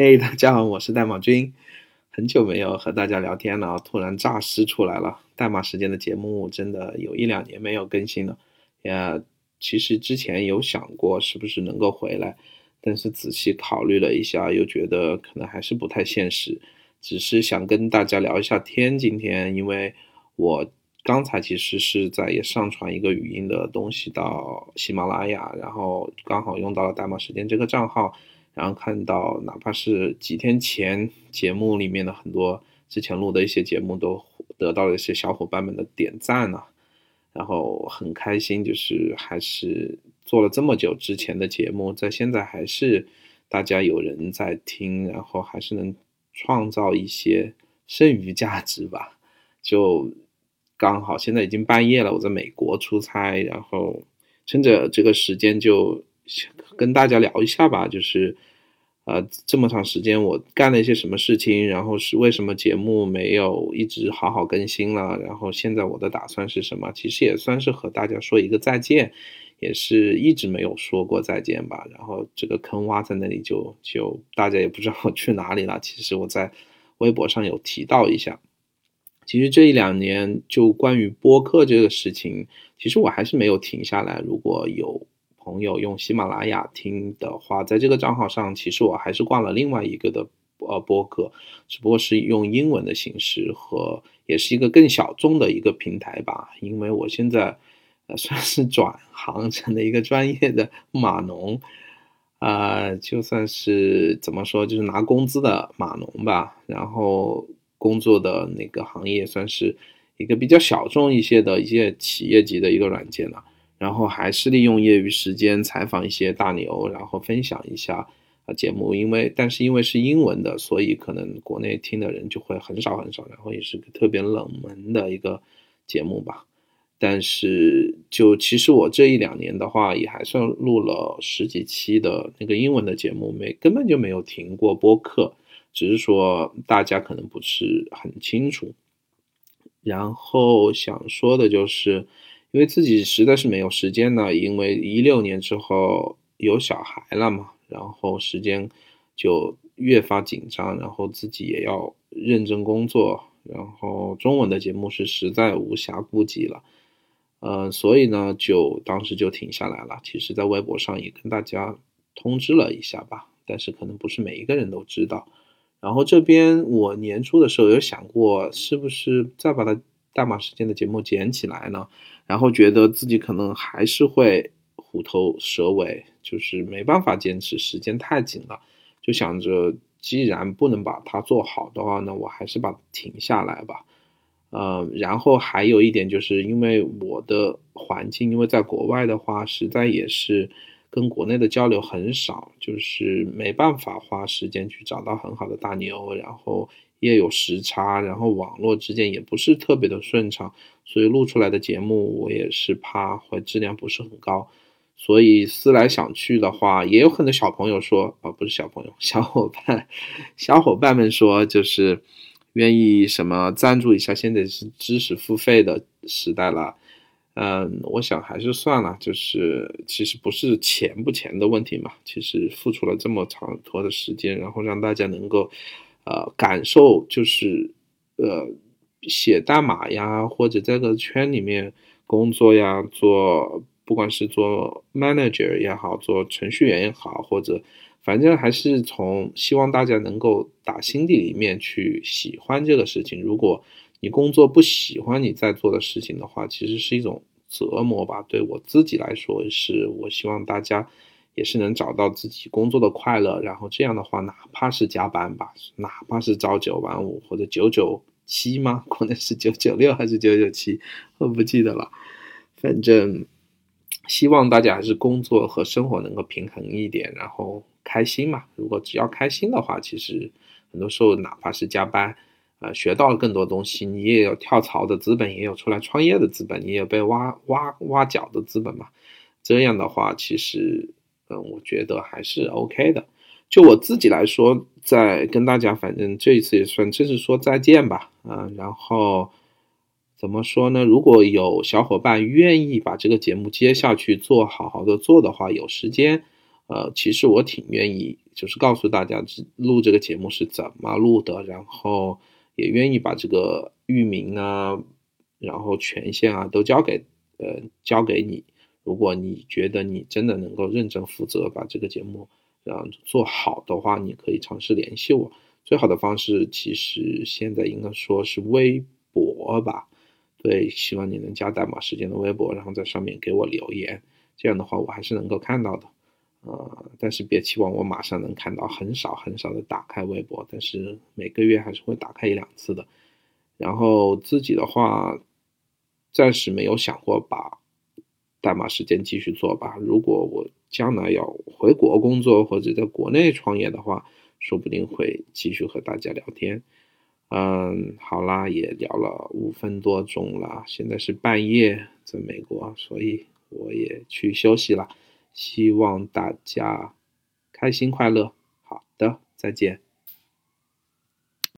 嘿，大家好，我是代码君，很久没有和大家聊天了，突然诈尸出来了。代码时间的节目真的有一两年没有更新了，也其实之前有想过是不是能够回来，但是仔细考虑了一下，又觉得可能还是不太现实。只是想跟大家聊一下天，今天因为我刚才其实是在也上传一个语音的东西到喜马拉雅，然后刚好用到了代码时间这个账号。然后看到，哪怕是几天前节目里面的很多之前录的一些节目，都得到了一些小伙伴们的点赞啊，然后很开心，就是还是做了这么久之前的节目，在现在还是大家有人在听，然后还是能创造一些剩余价值吧。就刚好现在已经半夜了，我在美国出差，然后趁着这个时间就跟大家聊一下吧，就是。呃，这么长时间我干了一些什么事情，然后是为什么节目没有一直好好更新了？然后现在我的打算是什么？其实也算是和大家说一个再见，也是一直没有说过再见吧。然后这个坑挖在那里，就就大家也不知道去哪里了。其实我在微博上有提到一下，其实这一两年就关于播客这个事情，其实我还是没有停下来。如果有。朋友用喜马拉雅听的话，在这个账号上，其实我还是挂了另外一个的呃播客，只不过是用英文的形式和也是一个更小众的一个平台吧。因为我现在呃算是转行成了一个专业的码农，啊，就算是怎么说，就是拿工资的码农吧。然后工作的那个行业算是一个比较小众一些的一些企业级的一个软件了。然后还是利用业余时间采访一些大牛，然后分享一下啊节目。因为但是因为是英文的，所以可能国内听的人就会很少很少。然后也是个特别冷门的一个节目吧。但是就其实我这一两年的话，也还算录了十几期的那个英文的节目，没根本就没有停过播客，只是说大家可能不是很清楚。然后想说的就是。因为自己实在是没有时间呢，因为一六年之后有小孩了嘛，然后时间就越发紧张，然后自己也要认真工作，然后中文的节目是实在无暇顾及了，呃，所以呢，就当时就停下来了。其实，在微博上也跟大家通知了一下吧，但是可能不是每一个人都知道。然后这边我年初的时候有想过，是不是再把它大马时间的节目捡起来呢？然后觉得自己可能还是会虎头蛇尾，就是没办法坚持，时间太紧了。就想着，既然不能把它做好的话，那我还是把它停下来吧。呃，然后还有一点，就是因为我的环境，因为在国外的话，实在也是跟国内的交流很少，就是没办法花时间去找到很好的大牛，然后。也有时差，然后网络之间也不是特别的顺畅，所以录出来的节目我也是怕会质量不是很高。所以思来想去的话，也有很多小朋友说，啊，不是小朋友，小伙伴，小伙伴们说，就是愿意什么赞助一下。现在是知识付费的时代了，嗯，我想还是算了，就是其实不是钱不钱的问题嘛，其实付出了这么长多的时间，然后让大家能够。呃，感受就是，呃，写代码呀，或者在这个圈里面工作呀，做不管是做 manager 也好，做程序员也好，或者反正还是从希望大家能够打心底里面去喜欢这个事情。如果你工作不喜欢你在做的事情的话，其实是一种折磨吧。对我自己来说，是我希望大家。也是能找到自己工作的快乐，然后这样的话，哪怕是加班吧，哪怕是朝九晚五或者九九七吗？可能是九九六还是九九七，我不记得了。反正希望大家还是工作和生活能够平衡一点，然后开心嘛。如果只要开心的话，其实很多时候哪怕是加班，呃，学到了更多东西，你也有跳槽的资本，也有出来创业的资本，你也有被挖挖挖角的资本嘛。这样的话，其实。嗯，我觉得还是 OK 的。就我自己来说，在跟大家，反正这一次也算正式说再见吧。嗯，然后怎么说呢？如果有小伙伴愿意把这个节目接下去做好好的做的话，有时间，呃，其实我挺愿意，就是告诉大家录这个节目是怎么录的，然后也愿意把这个域名啊，然后权限啊都交给呃交给你。如果你觉得你真的能够认真负责把这个节目嗯做好的话，你可以尝试联系我。最好的方式其实现在应该说是微博吧。对，希望你能加代码时间的微博，然后在上面给我留言，这样的话我还是能够看到的。呃，但是别期望我马上能看到，很少很少的打开微博，但是每个月还是会打开一两次的。然后自己的话，暂时没有想过把代码时间继续做吧。如果我将来要回国工作或者在国内创业的话，说不定会继续和大家聊天。嗯，好啦，也聊了五分多钟了，现在是半夜，在美国，所以我也去休息了。希望大家开心快乐。好的，再见。